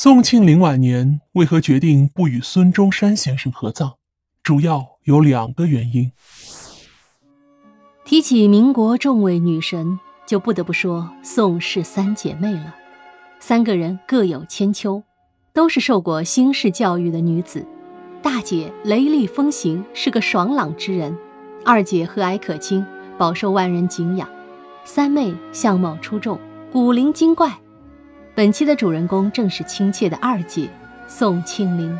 宋庆龄晚年为何决定不与孙中山先生合葬？主要有两个原因。提起民国众位女神，就不得不说宋氏三姐妹了。三个人各有千秋，都是受过新式教育的女子。大姐雷厉风行，是个爽朗之人；二姐和蔼可亲，饱受万人敬仰；三妹相貌出众，古灵精怪。本期的主人公正是亲切的二姐宋庆龄。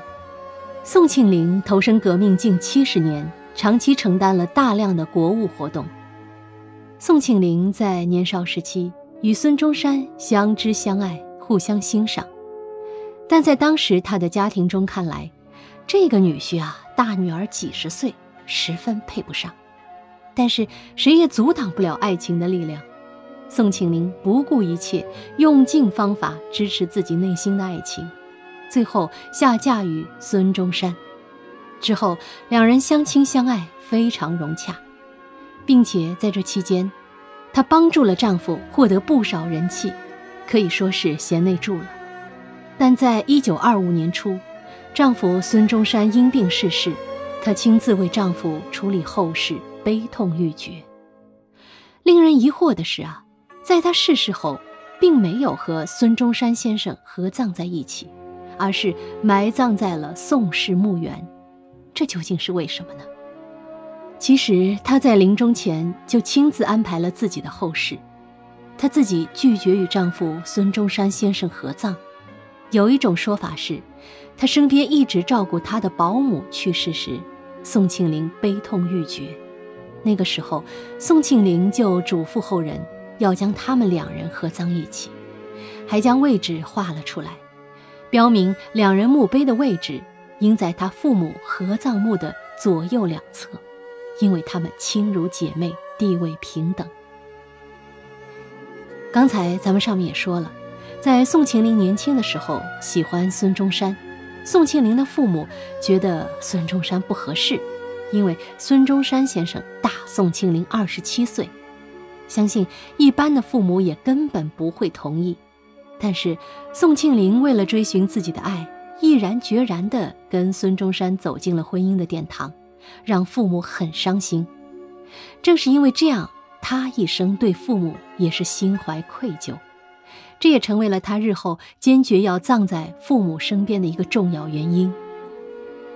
宋庆龄投身革命近七十年，长期承担了大量的国务活动。宋庆龄在年少时期与孙中山相知相爱，互相欣赏，但在当时他的家庭中看来，这个女婿啊，大女儿几十岁，十分配不上。但是谁也阻挡不了爱情的力量。宋庆龄不顾一切，用尽方法支持自己内心的爱情，最后下嫁于孙中山。之后，两人相亲相爱，非常融洽，并且在这期间，她帮助了丈夫获得不少人气，可以说是贤内助了。但在一九二五年初，丈夫孙中山因病逝世，她亲自为丈夫处理后事，悲痛欲绝。令人疑惑的是啊。在他逝世后，并没有和孙中山先生合葬在一起，而是埋葬在了宋氏墓园。这究竟是为什么呢？其实他在临终前就亲自安排了自己的后事。他自己拒绝与丈夫孙中山先生合葬。有一种说法是，他身边一直照顾他的保姆去世时，宋庆龄悲痛欲绝。那个时候，宋庆龄就嘱咐后人。要将他们两人合葬一起，还将位置画了出来，标明两人墓碑的位置应在他父母合葬墓的左右两侧，因为他们亲如姐妹，地位平等。刚才咱们上面也说了，在宋庆龄年轻的时候喜欢孙中山，宋庆龄的父母觉得孙中山不合适，因为孙中山先生大宋庆龄二十七岁。相信一般的父母也根本不会同意，但是宋庆龄为了追寻自己的爱，毅然决然地跟孙中山走进了婚姻的殿堂，让父母很伤心。正是因为这样，他一生对父母也是心怀愧疚，这也成为了他日后坚决要葬在父母身边的一个重要原因。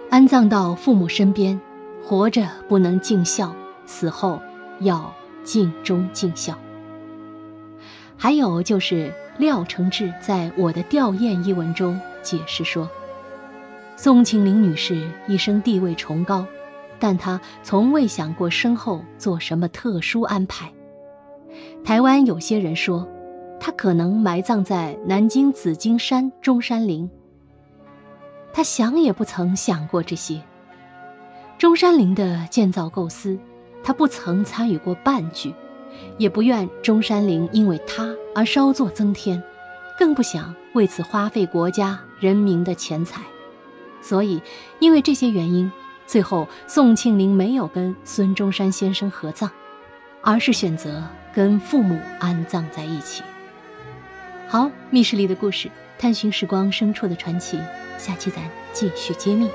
安葬到父母身边，活着不能尽孝，死后要。尽忠尽孝。还有就是廖承志在《我的吊唁》一文中解释说，宋庆龄女士一生地位崇高，但她从未想过身后做什么特殊安排。台湾有些人说，她可能埋葬在南京紫金山中山陵。她想也不曾想过这些。中山陵的建造构思。他不曾参与过半句，也不愿中山陵因为他而稍作增添，更不想为此花费国家人民的钱财。所以，因为这些原因，最后宋庆龄没有跟孙中山先生合葬，而是选择跟父母安葬在一起。好，密室里的故事，探寻时光深处的传奇，下期咱继续揭秘。